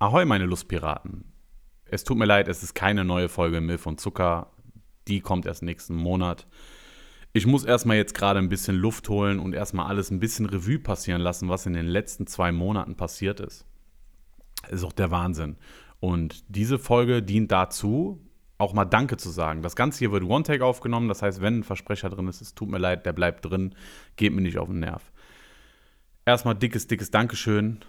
Ahoi, meine Lustpiraten. Es tut mir leid, es ist keine neue Folge Milch und Zucker. Die kommt erst nächsten Monat. Ich muss erstmal jetzt gerade ein bisschen Luft holen und erstmal alles ein bisschen Revue passieren lassen, was in den letzten zwei Monaten passiert ist. Ist auch der Wahnsinn. Und diese Folge dient dazu, auch mal Danke zu sagen. Das Ganze hier wird One-Take aufgenommen, das heißt, wenn ein Versprecher drin ist, es tut mir leid, der bleibt drin, geht mir nicht auf den Nerv. Erstmal dickes, dickes Dankeschön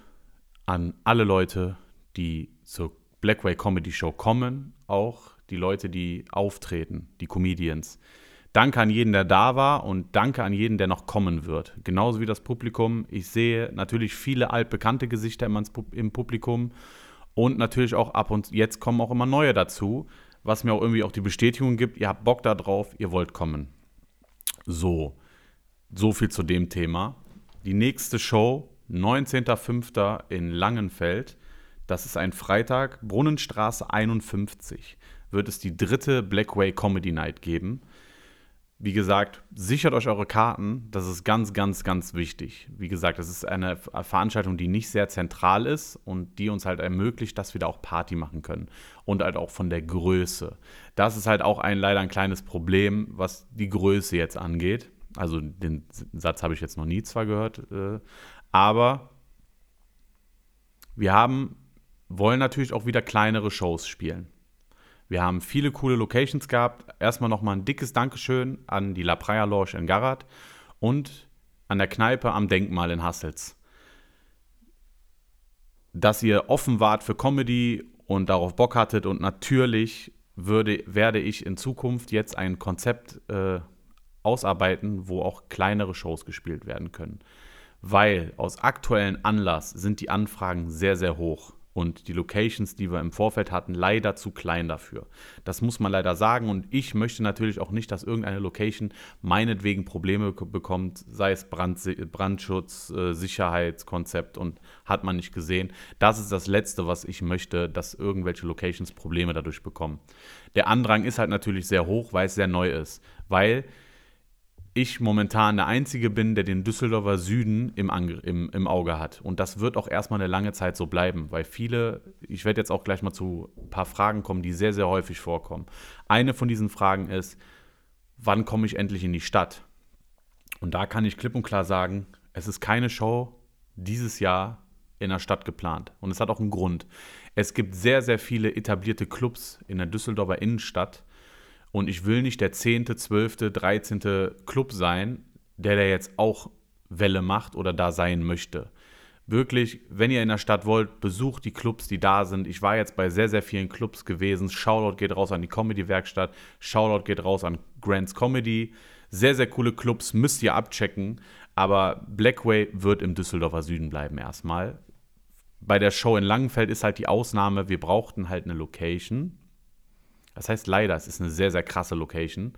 an alle Leute, die zur Blackway Comedy Show kommen, auch die Leute, die auftreten, die Comedians. Danke an jeden, der da war und danke an jeden, der noch kommen wird. Genauso wie das Publikum. Ich sehe natürlich viele altbekannte Gesichter im Publikum und natürlich auch ab und jetzt kommen auch immer neue dazu, was mir auch irgendwie auch die Bestätigung gibt, ihr habt Bock darauf, ihr wollt kommen. So, so viel zu dem Thema. Die nächste Show, 19.05. in Langenfeld. Das ist ein Freitag, Brunnenstraße 51. Wird es die dritte Blackway Comedy Night geben. Wie gesagt, sichert euch eure Karten. Das ist ganz, ganz, ganz wichtig. Wie gesagt, das ist eine Veranstaltung, die nicht sehr zentral ist und die uns halt ermöglicht, dass wir da auch Party machen können. Und halt auch von der Größe. Das ist halt auch ein leider ein kleines Problem, was die Größe jetzt angeht. Also den Satz habe ich jetzt noch nie zwar gehört, äh, aber wir haben wollen natürlich auch wieder kleinere Shows spielen. Wir haben viele coole Locations gehabt. Erstmal nochmal ein dickes Dankeschön an die La Praia Lounge in Garat und an der Kneipe am Denkmal in Hassels. Dass ihr offen wart für Comedy und darauf Bock hattet und natürlich würde, werde ich in Zukunft jetzt ein Konzept äh, ausarbeiten, wo auch kleinere Shows gespielt werden können. Weil aus aktuellen Anlass sind die Anfragen sehr, sehr hoch und die Locations, die wir im Vorfeld hatten, leider zu klein dafür. Das muss man leider sagen und ich möchte natürlich auch nicht, dass irgendeine Location meinetwegen Probleme bekommt, sei es Brand, Brandschutz, äh, Sicherheitskonzept und hat man nicht gesehen. Das ist das Letzte, was ich möchte, dass irgendwelche Locations Probleme dadurch bekommen. Der Andrang ist halt natürlich sehr hoch, weil es sehr neu ist, weil ich momentan der Einzige bin, der den Düsseldorfer Süden im, im, im Auge hat. Und das wird auch erstmal eine lange Zeit so bleiben, weil viele, ich werde jetzt auch gleich mal zu ein paar Fragen kommen, die sehr, sehr häufig vorkommen. Eine von diesen Fragen ist, wann komme ich endlich in die Stadt? Und da kann ich klipp und klar sagen, es ist keine Show dieses Jahr in der Stadt geplant. Und es hat auch einen Grund. Es gibt sehr, sehr viele etablierte Clubs in der Düsseldorfer Innenstadt, und ich will nicht der 10., 12., 13. Club sein, der da jetzt auch Welle macht oder da sein möchte. Wirklich, wenn ihr in der Stadt wollt, besucht die Clubs, die da sind. Ich war jetzt bei sehr, sehr vielen Clubs gewesen. Shoutout geht raus an die Comedy-Werkstatt. Shoutout geht raus an Grants Comedy. Sehr, sehr coole Clubs, müsst ihr abchecken. Aber Blackway wird im Düsseldorfer Süden bleiben erstmal. Bei der Show in Langenfeld ist halt die Ausnahme, wir brauchten halt eine Location. Das heißt leider, es ist eine sehr, sehr krasse Location,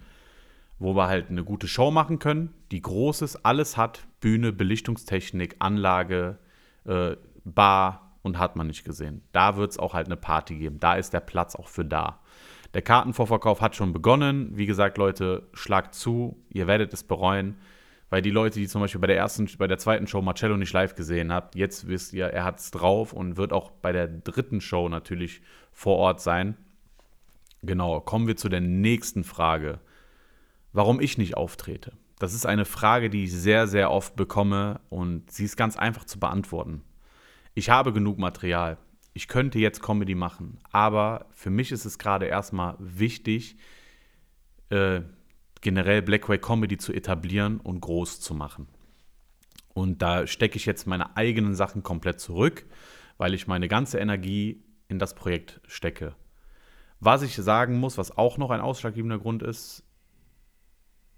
wo wir halt eine gute Show machen können, die Großes, alles hat, Bühne, Belichtungstechnik, Anlage, äh, Bar und hat man nicht gesehen. Da wird es auch halt eine Party geben. Da ist der Platz auch für da. Der Kartenvorverkauf hat schon begonnen. Wie gesagt, Leute, schlagt zu. Ihr werdet es bereuen. Weil die Leute, die zum Beispiel bei der ersten, bei der zweiten Show Marcello nicht live gesehen habt, jetzt wisst ihr, er hat es drauf und wird auch bei der dritten Show natürlich vor Ort sein. Genau, kommen wir zu der nächsten Frage. Warum ich nicht auftrete? Das ist eine Frage, die ich sehr, sehr oft bekomme und sie ist ganz einfach zu beantworten. Ich habe genug Material. Ich könnte jetzt Comedy machen, aber für mich ist es gerade erstmal wichtig, äh, generell Blackway Comedy zu etablieren und groß zu machen. Und da stecke ich jetzt meine eigenen Sachen komplett zurück, weil ich meine ganze Energie in das Projekt stecke. Was ich sagen muss, was auch noch ein ausschlaggebender Grund ist,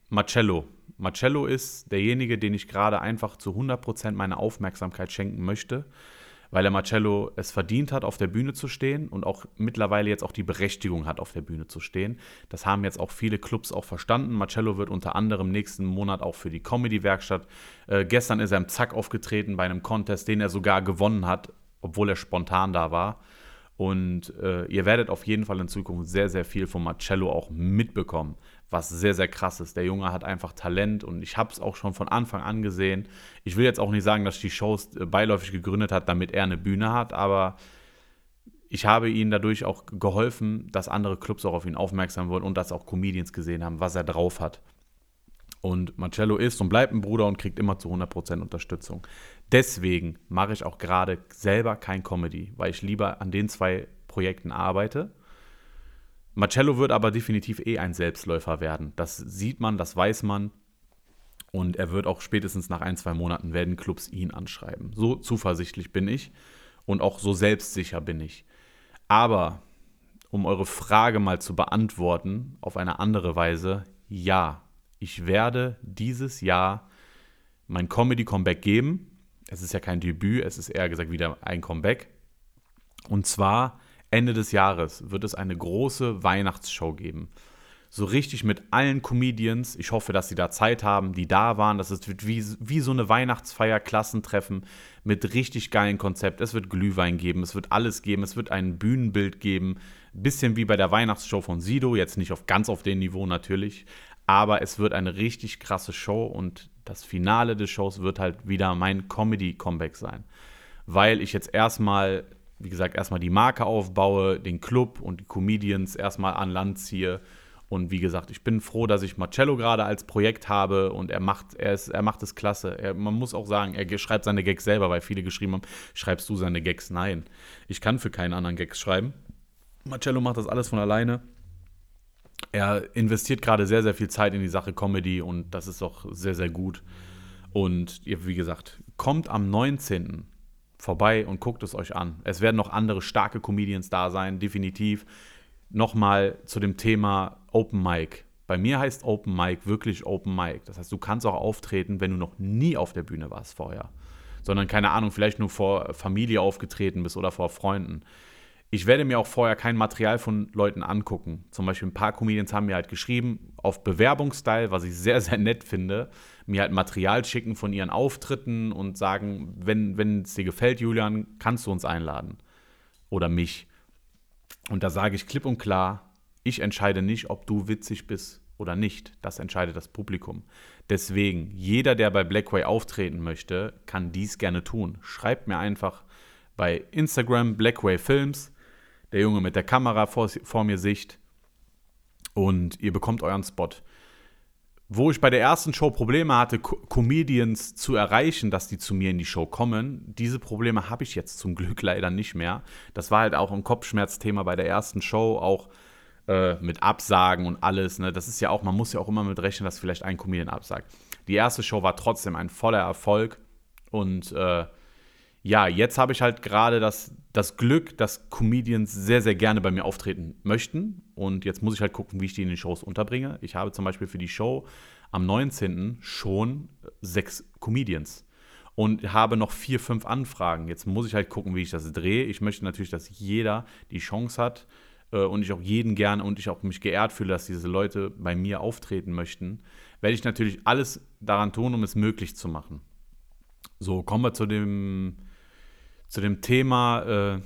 Marcello. Marcello ist derjenige, den ich gerade einfach zu 100% meine Aufmerksamkeit schenken möchte, weil er Marcello es verdient hat, auf der Bühne zu stehen und auch mittlerweile jetzt auch die Berechtigung hat, auf der Bühne zu stehen. Das haben jetzt auch viele Clubs auch verstanden. Marcello wird unter anderem nächsten Monat auch für die Comedy-Werkstatt. Äh, gestern ist er im Zack aufgetreten bei einem Contest, den er sogar gewonnen hat, obwohl er spontan da war. Und äh, ihr werdet auf jeden Fall in Zukunft sehr, sehr viel von Marcello auch mitbekommen, was sehr, sehr krass ist. Der Junge hat einfach Talent und ich habe es auch schon von Anfang an gesehen. Ich will jetzt auch nicht sagen, dass die Shows äh, beiläufig gegründet hat, damit er eine Bühne hat, aber ich habe ihnen dadurch auch geholfen, dass andere Clubs auch auf ihn aufmerksam wurden und dass auch Comedians gesehen haben, was er drauf hat. Und Marcello ist und bleibt ein Bruder und kriegt immer zu 100% Unterstützung. Deswegen mache ich auch gerade selber kein Comedy, weil ich lieber an den zwei Projekten arbeite. Marcello wird aber definitiv eh ein Selbstläufer werden. Das sieht man, das weiß man. Und er wird auch spätestens nach ein, zwei Monaten werden Clubs ihn anschreiben. So zuversichtlich bin ich und auch so selbstsicher bin ich. Aber um eure Frage mal zu beantworten auf eine andere Weise, ja, ich werde dieses Jahr mein Comedy-Comeback geben. Es ist ja kein Debüt, es ist eher gesagt wieder ein Comeback. Und zwar Ende des Jahres wird es eine große Weihnachtsshow geben. So richtig mit allen Comedians. Ich hoffe, dass sie da Zeit haben, die da waren. Das wird wie, wie so eine Weihnachtsfeier, Klassentreffen mit richtig geilen Konzept. Es wird Glühwein geben, es wird alles geben, es wird ein Bühnenbild geben. Bisschen wie bei der Weihnachtsshow von Sido, jetzt nicht auf ganz auf dem Niveau natürlich, aber es wird eine richtig krasse Show und das Finale des Shows wird halt wieder mein Comedy-Comeback sein. Weil ich jetzt erstmal, wie gesagt, erstmal die Marke aufbaue, den Club und die Comedians erstmal an Land ziehe. Und wie gesagt, ich bin froh, dass ich Marcello gerade als Projekt habe und er macht, er ist, er macht es klasse. Er, man muss auch sagen, er schreibt seine Gags selber, weil viele geschrieben haben, schreibst du seine Gags? Nein. Ich kann für keinen anderen Gags schreiben. Marcello macht das alles von alleine er investiert gerade sehr, sehr viel Zeit in die Sache Comedy und das ist auch sehr, sehr gut. Und wie gesagt, kommt am 19. vorbei und guckt es euch an. Es werden noch andere starke Comedians da sein, definitiv. Nochmal zu dem Thema Open Mic. Bei mir heißt Open Mic wirklich Open Mic. Das heißt, du kannst auch auftreten, wenn du noch nie auf der Bühne warst vorher. Sondern, keine Ahnung, vielleicht nur vor Familie aufgetreten bist oder vor Freunden ich werde mir auch vorher kein Material von Leuten angucken. Zum Beispiel ein paar Comedians haben mir halt geschrieben, auf Bewerbungsstyle, was ich sehr, sehr nett finde, mir halt Material schicken von ihren Auftritten und sagen, wenn, es dir gefällt, Julian, kannst du uns einladen. Oder mich. Und da sage ich klipp und klar, ich entscheide nicht, ob du witzig bist oder nicht. Das entscheidet das Publikum. Deswegen, jeder, der bei Blackway auftreten möchte, kann dies gerne tun. Schreibt mir einfach bei Instagram Blackway Films der Junge mit der Kamera vor, vor mir Sicht und ihr bekommt euren Spot. Wo ich bei der ersten Show Probleme hatte, Co Comedians zu erreichen, dass die zu mir in die Show kommen, diese Probleme habe ich jetzt zum Glück leider nicht mehr. Das war halt auch ein Kopfschmerzthema bei der ersten Show, auch äh, mit Absagen und alles. Ne? Das ist ja auch, man muss ja auch immer mit rechnen, dass vielleicht ein Comedian absagt. Die erste Show war trotzdem ein voller Erfolg und äh, ja, jetzt habe ich halt gerade das, das Glück, dass Comedians sehr, sehr gerne bei mir auftreten möchten. Und jetzt muss ich halt gucken, wie ich die in den Shows unterbringe. Ich habe zum Beispiel für die Show am 19. schon sechs Comedians und habe noch vier, fünf Anfragen. Jetzt muss ich halt gucken, wie ich das drehe. Ich möchte natürlich, dass jeder die Chance hat äh, und ich auch jeden gerne und ich auch mich geehrt fühle, dass diese Leute bei mir auftreten möchten. Werde ich natürlich alles daran tun, um es möglich zu machen. So, kommen wir zu dem zu dem Thema äh,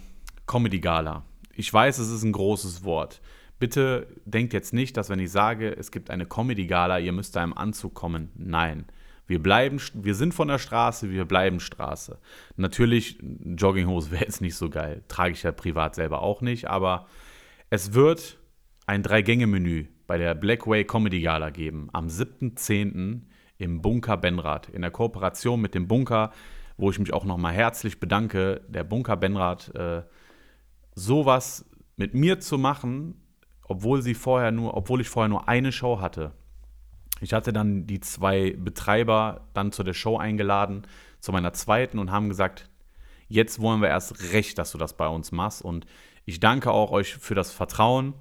Comedy Gala. Ich weiß, es ist ein großes Wort. Bitte denkt jetzt nicht, dass wenn ich sage, es gibt eine Comedy Gala, ihr müsst da im Anzug kommen. Nein. Wir bleiben, wir sind von der Straße, wir bleiben Straße. Natürlich, Jogginghose wäre jetzt nicht so geil. Trage ich ja privat selber auch nicht, aber es wird ein Drei-Gänge-Menü bei der Blackway Comedy Gala geben. Am 7.10. im Bunker Benrad. In der Kooperation mit dem Bunker wo ich mich auch nochmal herzlich bedanke, der Bunker Benrad, äh, sowas mit mir zu machen, obwohl sie vorher nur, obwohl ich vorher nur eine Show hatte. Ich hatte dann die zwei Betreiber dann zu der Show eingeladen, zu meiner zweiten und haben gesagt, jetzt wollen wir erst recht, dass du das bei uns machst. Und ich danke auch euch für das Vertrauen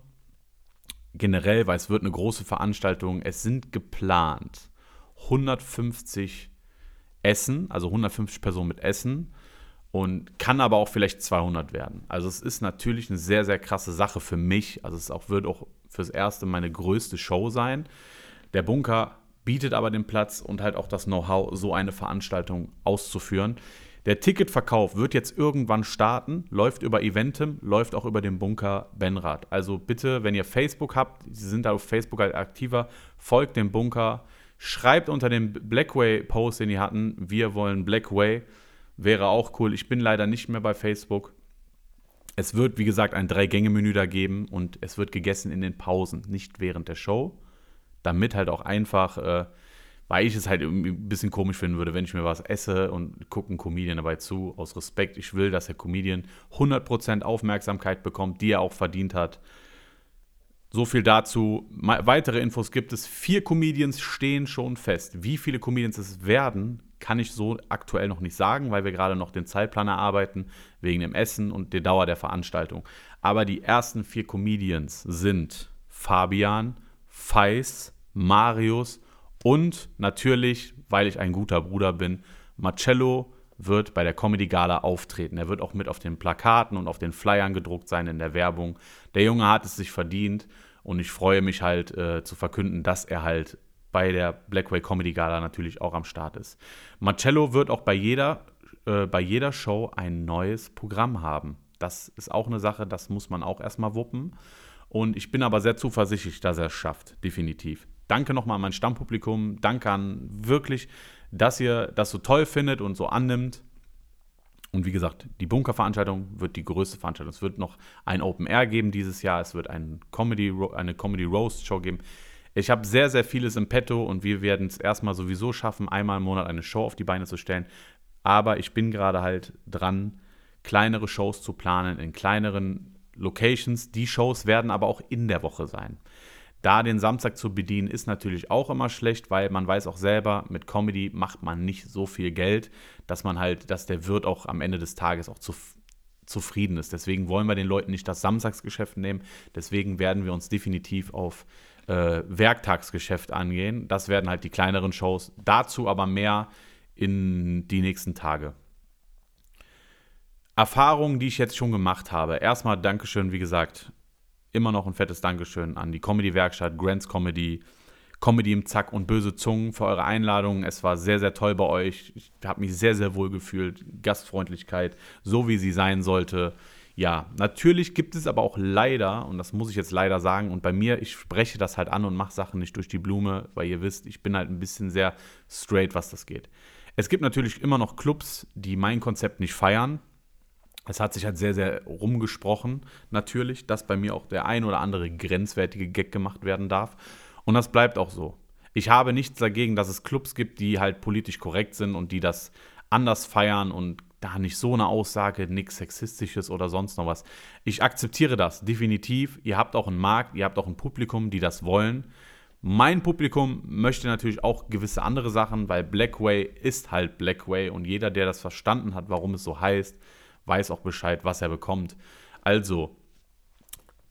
generell, weil es wird eine große Veranstaltung. Es sind geplant 150 Essen, also 150 Personen mit Essen und kann aber auch vielleicht 200 werden. Also es ist natürlich eine sehr, sehr krasse Sache für mich. Also es auch, wird auch fürs Erste meine größte Show sein. Der Bunker bietet aber den Platz und halt auch das Know-how, so eine Veranstaltung auszuführen. Der Ticketverkauf wird jetzt irgendwann starten, läuft über Eventim, läuft auch über den Bunker Benrad. Also bitte, wenn ihr Facebook habt, Sie sind da auf Facebook halt aktiver, folgt dem Bunker, Schreibt unter dem Blackway-Post, den die hatten, wir wollen Blackway. Wäre auch cool. Ich bin leider nicht mehr bei Facebook. Es wird, wie gesagt, ein Drei-Gänge-Menü da geben und es wird gegessen in den Pausen, nicht während der Show, damit halt auch einfach, äh, weil ich es halt ein bisschen komisch finden würde, wenn ich mir was esse und gucke einen Comedian dabei zu, aus Respekt. Ich will, dass der Comedian 100% Aufmerksamkeit bekommt, die er auch verdient hat. So viel dazu. Weitere Infos gibt es. Vier Comedians stehen schon fest. Wie viele Comedians es werden, kann ich so aktuell noch nicht sagen, weil wir gerade noch den Zeitplan erarbeiten, wegen dem Essen und der Dauer der Veranstaltung. Aber die ersten vier Comedians sind Fabian, Feis, Marius und natürlich, weil ich ein guter Bruder bin, Marcello wird bei der Comedy Gala auftreten. Er wird auch mit auf den Plakaten und auf den Flyern gedruckt sein in der Werbung. Der Junge hat es sich verdient und ich freue mich halt äh, zu verkünden, dass er halt bei der Blackway Comedy Gala natürlich auch am Start ist. Marcello wird auch bei jeder, äh, bei jeder Show ein neues Programm haben. Das ist auch eine Sache, das muss man auch erstmal wuppen. Und ich bin aber sehr zuversichtlich, dass er es schafft, definitiv. Danke nochmal an mein Stammpublikum. Danke an wirklich, dass ihr das so toll findet und so annimmt. Und wie gesagt, die Bunkerveranstaltung wird die größte Veranstaltung. Es wird noch ein Open Air geben dieses Jahr. Es wird ein Comedy, eine Comedy Roast Show geben. Ich habe sehr, sehr vieles im Petto und wir werden es erstmal sowieso schaffen, einmal im Monat eine Show auf die Beine zu stellen. Aber ich bin gerade halt dran, kleinere Shows zu planen in kleineren Locations. Die Shows werden aber auch in der Woche sein. Da den Samstag zu bedienen, ist natürlich auch immer schlecht, weil man weiß auch selber, mit Comedy macht man nicht so viel Geld, dass man halt, dass der Wirt auch am Ende des Tages auch zu, zufrieden ist. Deswegen wollen wir den Leuten nicht das Samstagsgeschäft nehmen. Deswegen werden wir uns definitiv auf äh, Werktagsgeschäft angehen. Das werden halt die kleineren Shows. Dazu aber mehr in die nächsten Tage. Erfahrungen, die ich jetzt schon gemacht habe. Erstmal Dankeschön, wie gesagt, immer noch ein fettes Dankeschön an die Comedy-Werkstatt, Grants Comedy, Comedy im Zack und Böse Zungen für eure Einladung. Es war sehr, sehr toll bei euch. Ich habe mich sehr, sehr wohl gefühlt. Gastfreundlichkeit, so wie sie sein sollte. Ja, natürlich gibt es aber auch leider, und das muss ich jetzt leider sagen, und bei mir, ich spreche das halt an und mache Sachen nicht durch die Blume, weil ihr wisst, ich bin halt ein bisschen sehr straight, was das geht. Es gibt natürlich immer noch Clubs, die mein Konzept nicht feiern. Es hat sich halt sehr, sehr rumgesprochen, natürlich, dass bei mir auch der ein oder andere grenzwertige Gag gemacht werden darf. Und das bleibt auch so. Ich habe nichts dagegen, dass es Clubs gibt, die halt politisch korrekt sind und die das anders feiern und da nicht so eine Aussage, nichts Sexistisches oder sonst noch was. Ich akzeptiere das definitiv. Ihr habt auch einen Markt, ihr habt auch ein Publikum, die das wollen. Mein Publikum möchte natürlich auch gewisse andere Sachen, weil Blackway ist halt Blackway und jeder, der das verstanden hat, warum es so heißt, weiß auch Bescheid, was er bekommt. Also,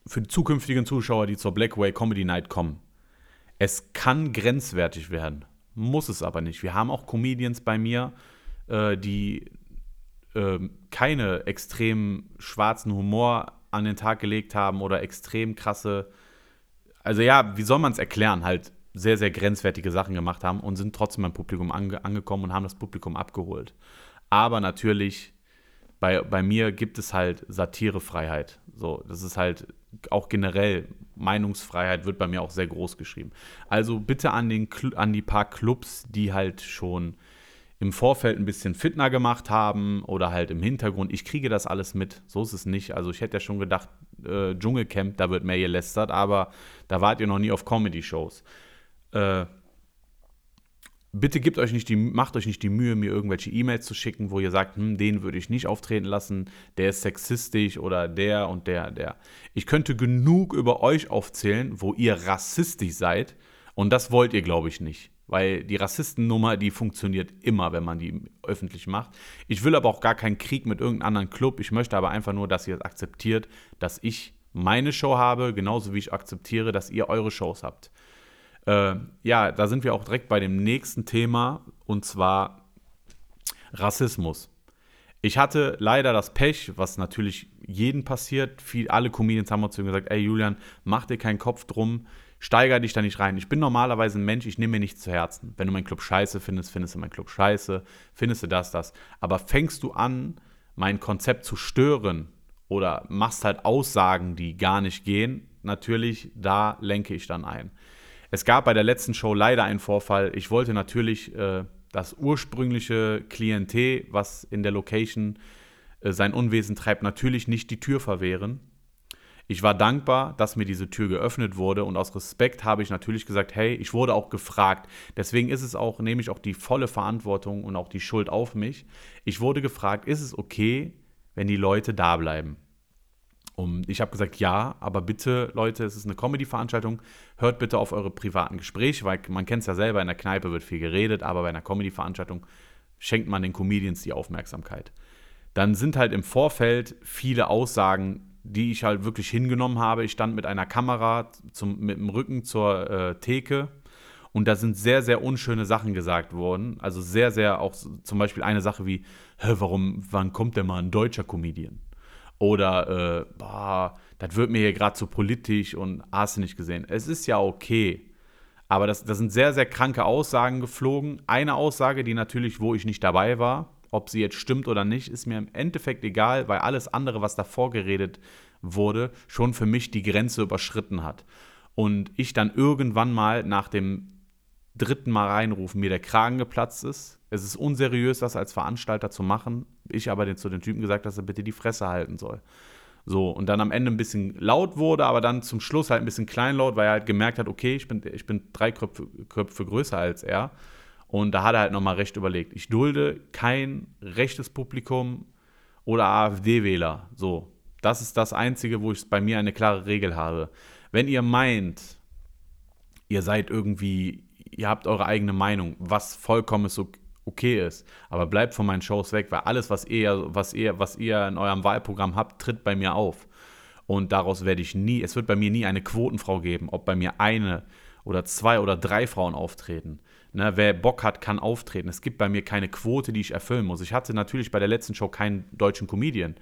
für die zukünftigen Zuschauer, die zur Blackway Comedy Night kommen, es kann grenzwertig werden, muss es aber nicht. Wir haben auch Comedians bei mir, äh, die äh, keine extrem schwarzen Humor an den Tag gelegt haben oder extrem krasse, also ja, wie soll man es erklären, halt sehr, sehr grenzwertige Sachen gemacht haben und sind trotzdem beim Publikum ange angekommen und haben das Publikum abgeholt. Aber natürlich bei, bei mir gibt es halt Satirefreiheit. So, das ist halt auch generell Meinungsfreiheit wird bei mir auch sehr groß geschrieben. Also bitte an, den, an die paar Clubs, die halt schon im Vorfeld ein bisschen fitner gemacht haben oder halt im Hintergrund. Ich kriege das alles mit. So ist es nicht. Also ich hätte ja schon gedacht, äh, Dschungelcamp, da wird mehr gelästert, aber da wart ihr noch nie auf Comedy-Shows. Äh, bitte gebt euch nicht die, macht euch nicht die Mühe, mir irgendwelche E-Mails zu schicken, wo ihr sagt, hm, den würde ich nicht auftreten lassen, der ist sexistisch oder der und der, der. Ich könnte genug über euch aufzählen, wo ihr rassistisch seid und das wollt ihr, glaube ich, nicht. Weil die Rassistennummer, die funktioniert immer, wenn man die öffentlich macht. Ich will aber auch gar keinen Krieg mit irgendeinem anderen Club. Ich möchte aber einfach nur, dass ihr akzeptiert, dass ich meine Show habe, genauso wie ich akzeptiere, dass ihr eure Shows habt. Äh, ja, da sind wir auch direkt bei dem nächsten Thema und zwar Rassismus. Ich hatte leider das Pech, was natürlich jeden passiert. Viel, alle Comedians haben zu mir gesagt: Ey, Julian, mach dir keinen Kopf drum, steiger dich da nicht rein. Ich bin normalerweise ein Mensch, ich nehme mir nichts zu Herzen. Wenn du meinen Club scheiße findest, findest du meinen Club scheiße, findest du das, das. Aber fängst du an, mein Konzept zu stören oder machst halt Aussagen, die gar nicht gehen, natürlich, da lenke ich dann ein. Es gab bei der letzten Show leider einen Vorfall. Ich wollte natürlich äh, das ursprüngliche Klientel, was in der Location äh, sein Unwesen treibt, natürlich nicht die Tür verwehren. Ich war dankbar, dass mir diese Tür geöffnet wurde und aus Respekt habe ich natürlich gesagt, hey, ich wurde auch gefragt. Deswegen ist es auch, nehme ich auch die volle Verantwortung und auch die Schuld auf mich. Ich wurde gefragt, ist es okay, wenn die Leute da bleiben? Und ich habe gesagt, ja, aber bitte, Leute, es ist eine Comedy-Veranstaltung. Hört bitte auf eure privaten Gespräche, weil man kennt es ja selber, in der Kneipe wird viel geredet, aber bei einer Comedy-Veranstaltung schenkt man den Comedians die Aufmerksamkeit. Dann sind halt im Vorfeld viele Aussagen, die ich halt wirklich hingenommen habe. Ich stand mit einer Kamera zum, mit dem Rücken zur äh, Theke und da sind sehr, sehr unschöne Sachen gesagt worden. Also sehr, sehr auch zum Beispiel eine Sache wie, Hä, warum, wann kommt denn mal ein deutscher Comedian? Oder, äh, boah, das wird mir hier gerade zu politisch und hast du nicht gesehen. Es ist ja okay. Aber das, das sind sehr, sehr kranke Aussagen geflogen. Eine Aussage, die natürlich, wo ich nicht dabei war, ob sie jetzt stimmt oder nicht, ist mir im Endeffekt egal, weil alles andere, was davor geredet wurde, schon für mich die Grenze überschritten hat. Und ich dann irgendwann mal nach dem dritten Mal reinrufen, mir der Kragen geplatzt ist. Es ist unseriös, das als Veranstalter zu machen. Ich aber den, zu den Typen gesagt, dass er bitte die Fresse halten soll. So, und dann am Ende ein bisschen laut wurde, aber dann zum Schluss halt ein bisschen kleinlaut, weil er halt gemerkt hat, okay, ich bin, ich bin drei Köpfe, Köpfe größer als er. Und da hat er halt nochmal recht überlegt. Ich dulde kein rechtes Publikum oder AfD-Wähler. So, das ist das Einzige, wo ich bei mir eine klare Regel habe. Wenn ihr meint, ihr seid irgendwie, ihr habt eure eigene Meinung, was vollkommen so okay ist, aber bleibt von meinen Shows weg, weil alles, was ihr, was ihr, was ihr in eurem Wahlprogramm habt, tritt bei mir auf. Und daraus werde ich nie, es wird bei mir nie eine Quotenfrau geben, ob bei mir eine oder zwei oder drei Frauen auftreten. Ne, wer Bock hat, kann auftreten. Es gibt bei mir keine Quote, die ich erfüllen muss. Ich hatte natürlich bei der letzten Show keinen deutschen Comedian,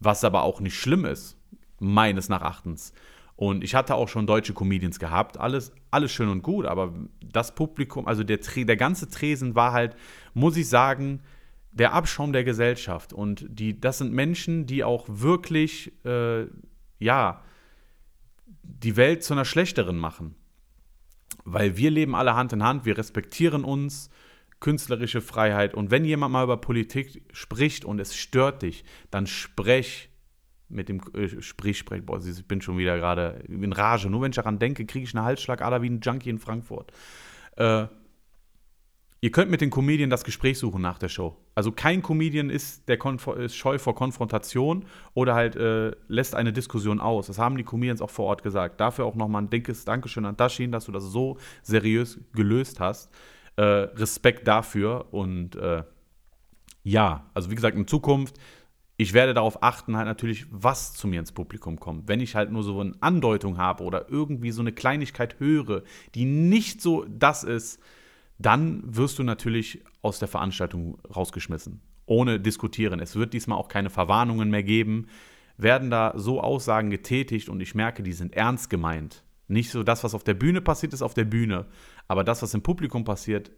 was aber auch nicht schlimm ist, meines Erachtens. Und ich hatte auch schon deutsche Comedians gehabt, alles, alles schön und gut, aber das Publikum, also der, der ganze Tresen war halt, muss ich sagen, der Abschaum der Gesellschaft. Und die, das sind Menschen, die auch wirklich, äh, ja, die Welt zu einer schlechteren machen weil wir leben alle Hand in Hand, wir respektieren uns, künstlerische Freiheit. Und wenn jemand mal über Politik spricht und es stört dich, dann sprech mit dem äh, Sprich, sprech, boah, ich bin schon wieder gerade in Rage. Nur wenn ich daran denke, kriege ich einen Halsschlagader wie ein Junkie in Frankfurt. Äh, Ihr könnt mit den Comedian das Gespräch suchen nach der Show. Also kein Comedian ist, der ist scheu vor Konfrontation oder halt äh, lässt eine Diskussion aus. Das haben die Comedians auch vor Ort gesagt. Dafür auch nochmal ein dickes Dankeschön an Dashin, dass du das so seriös gelöst hast. Äh, Respekt dafür und äh, ja, also wie gesagt, in Zukunft, ich werde darauf achten, halt natürlich, was zu mir ins Publikum kommt. Wenn ich halt nur so eine Andeutung habe oder irgendwie so eine Kleinigkeit höre, die nicht so das ist, dann wirst du natürlich aus der Veranstaltung rausgeschmissen. Ohne diskutieren. Es wird diesmal auch keine Verwarnungen mehr geben. Werden da so Aussagen getätigt und ich merke, die sind ernst gemeint. Nicht so das, was auf der Bühne passiert, ist auf der Bühne. Aber das, was im Publikum passiert,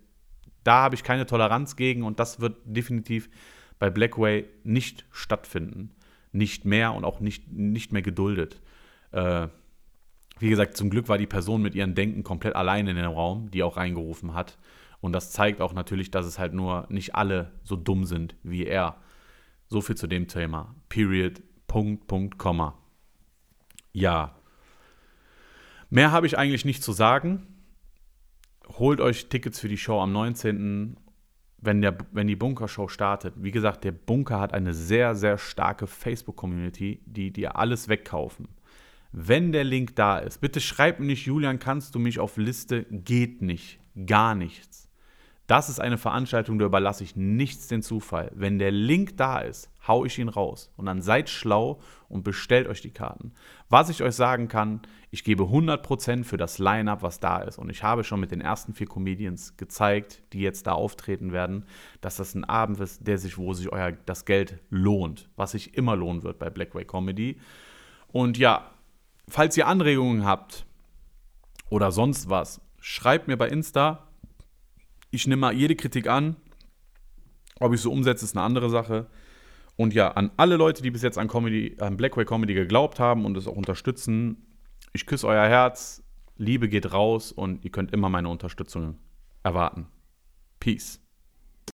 da habe ich keine Toleranz gegen und das wird definitiv bei Blackway nicht stattfinden. Nicht mehr und auch nicht, nicht mehr geduldet. Äh, wie gesagt, zum Glück war die Person mit ihrem Denken komplett alleine in dem Raum, die auch reingerufen hat. Und das zeigt auch natürlich, dass es halt nur nicht alle so dumm sind wie er. So viel zu dem Thema. Period. Punkt, Punkt, Komma. Ja. Mehr habe ich eigentlich nicht zu sagen. Holt euch Tickets für die Show am 19. Wenn, der, wenn die Bunker-Show startet. Wie gesagt, der Bunker hat eine sehr, sehr starke Facebook-Community, die dir alles wegkaufen. Wenn der Link da ist, bitte schreib mir nicht, Julian, kannst du mich auf Liste? Geht nicht. Gar nichts. Das ist eine Veranstaltung, da überlasse ich nichts den Zufall. Wenn der Link da ist, hau ich ihn raus. Und dann seid schlau und bestellt euch die Karten. Was ich euch sagen kann, ich gebe 100% für das Line-up, was da ist. Und ich habe schon mit den ersten vier Comedians gezeigt, die jetzt da auftreten werden, dass das ein Abend ist, der sich, wo sich euer das Geld lohnt. Was sich immer lohnen wird bei Blackway Comedy. Und ja, falls ihr Anregungen habt oder sonst was, schreibt mir bei Insta. Ich nehme mal jede Kritik an. Ob ich so umsetze, ist eine andere Sache. Und ja, an alle Leute, die bis jetzt an, Comedy, an Blackway Comedy geglaubt haben und es auch unterstützen, ich küsse euer Herz. Liebe geht raus und ihr könnt immer meine Unterstützung erwarten. Peace.